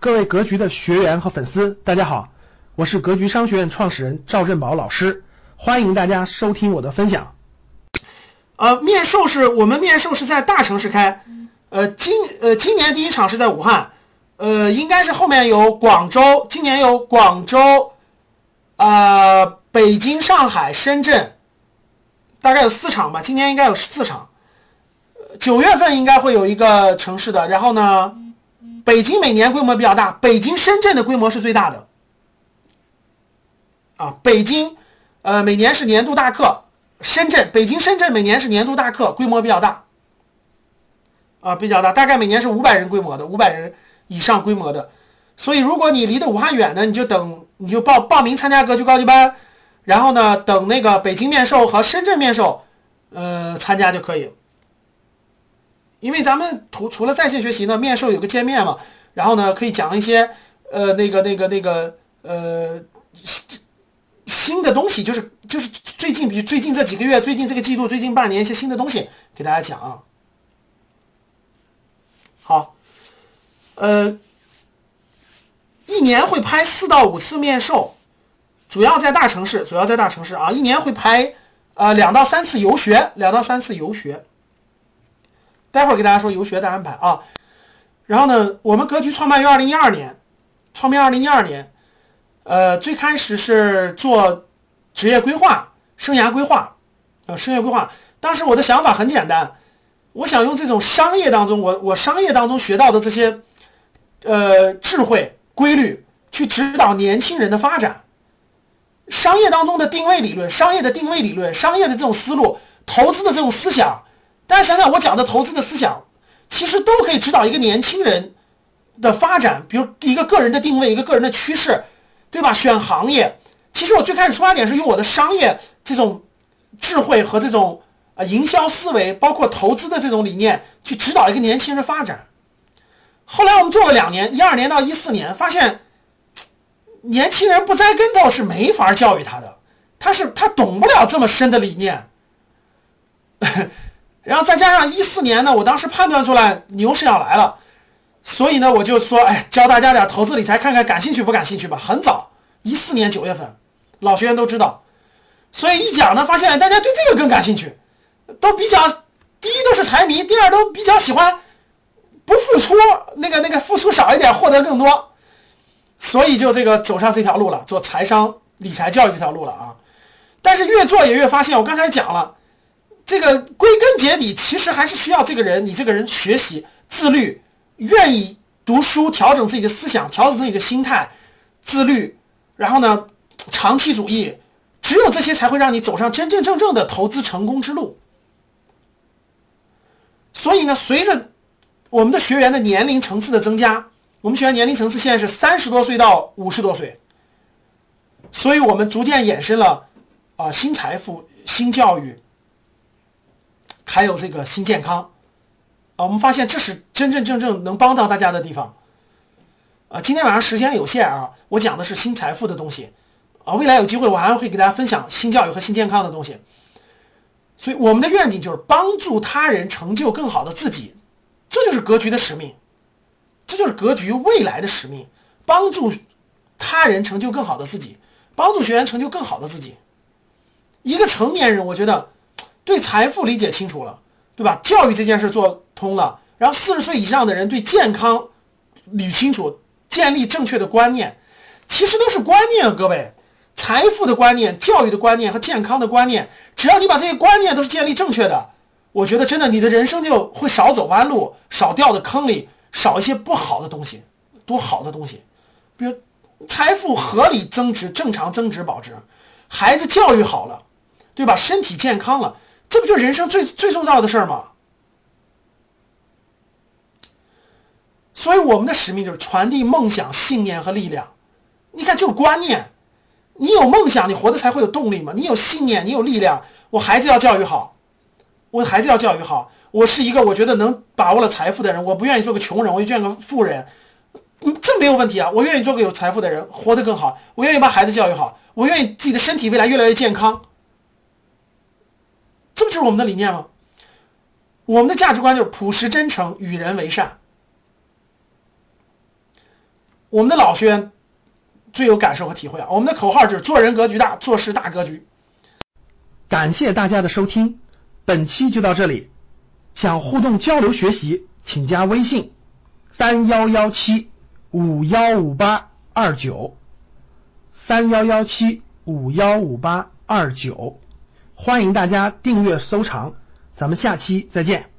各位格局的学员和粉丝，大家好，我是格局商学院创始人赵振宝老师，欢迎大家收听我的分享。呃，面授是我们面授是在大城市开，呃，今呃今年第一场是在武汉，呃，应该是后面有广州，今年有广州，呃，北京、上海、深圳，大概有四场吧，今年应该有四场。九月份应该会有一个城市的，然后呢，北京每年规模比较大，北京、深圳的规模是最大的，啊，北京呃每年是年度大课，深圳、北京、深圳每年是年度大课，规模比较大，啊比较大，大概每年是五百人规模的，五百人以上规模的，所以如果你离得武汉远呢，你就等你就报报名参加格局高级班，然后呢等那个北京面授和深圳面授呃参加就可以。因为咱们除除了在线学习呢，面授有个见面嘛，然后呢可以讲一些呃那个那个那个呃新的东西，就是就是最近比最近这几个月、最近这个季度、最近半年一些新的东西给大家讲啊。好，呃，一年会拍四到五次面授，主要在大城市，主要在大城市啊，一年会拍呃两到三次游学，两到三次游学。待会儿给大家说游学的安排啊，然后呢，我们格局创办于二零一二年，创办二零一二年，呃，最开始是做职业规划、生涯规划，呃，生涯规划。当时我的想法很简单，我想用这种商业当中，我我商业当中学到的这些呃智慧规律，去指导年轻人的发展。商业当中的定位理论、商业的定位理论、商业的这种思路、投资的这种思想。大家想想，我讲的投资的思想，其实都可以指导一个年轻人的发展，比如一个个人的定位，一个个人的趋势，对吧？选行业，其实我最开始出发点是用我的商业这种智慧和这种啊营销思维，包括投资的这种理念，去指导一个年轻人的发展。后来我们做了两年，一二年到一四年，发现年轻人不栽跟头是没法教育他的，他是他懂不了这么深的理念。然后再加上一四年呢，我当时判断出来牛市要来了，所以呢，我就说，哎，教大家点投资理财，看看感兴趣不感兴趣吧。很早，一四年九月份，老学员都知道，所以一讲呢，发现大家对这个更感兴趣，都比较，第一都是财迷，第二都比较喜欢不付出，那个那个付出少一点，获得更多，所以就这个走上这条路了，做财商理财教育这条路了啊。但是越做也越发现，我刚才讲了。这个归根结底，其实还是需要这个人，你这个人学习自律，愿意读书，调整自己的思想，调整自己的心态，自律，然后呢，长期主义，只有这些才会让你走上真真正正的投资成功之路。所以呢，随着我们的学员的年龄层次的增加，我们学员年龄层次现在是三十多岁到五十多岁，所以我们逐渐衍生了啊新财富、新教育。还有这个新健康啊，我们发现这是真真正正能帮到大家的地方啊。今天晚上时间有限啊，我讲的是新财富的东西啊。未来有机会我还会给大家分享新教育和新健康的东西。所以我们的愿景就是帮助他人成就更好的自己，这就是格局的使命，这就是格局未来的使命，帮助他人成就更好的自己，帮助学员成就更好的自己。一个成年人，我觉得。对财富理解清楚了，对吧？教育这件事做通了，然后四十岁以上的人对健康捋清楚，建立正确的观念，其实都是观念，各位，财富的观念、教育的观念和健康的观念，只要你把这些观念都是建立正确的，我觉得真的你的人生就会少走弯路，少掉的坑里，少一些不好的东西，多好的东西，比如财富合理增值、正常增值保值，孩子教育好了，对吧？身体健康了。这不就人生最最重要的事儿吗？所以我们的使命就是传递梦想、信念和力量。你看，就是观念。你有梦想，你活的才会有动力嘛。你有信念，你有力量。我孩子要教育好，我孩子要教育好。我是一个我觉得能把握了财富的人，我不愿意做个穷人，我愿意个富人。这没有问题啊。我愿意做个有财富的人，活得更好。我愿意把孩子教育好，我愿意自己的身体未来越来越健康。这不就是我们的理念吗？我们的价值观就是朴实真诚，与人为善。我们的老学员最有感受和体会啊。我们的口号就是做人格局大，做事大格局。感谢大家的收听，本期就到这里。想互动交流学习，请加微信三幺幺七五幺五八二九三幺幺七五幺五八二九，欢迎大家订阅收藏，咱们下期再见。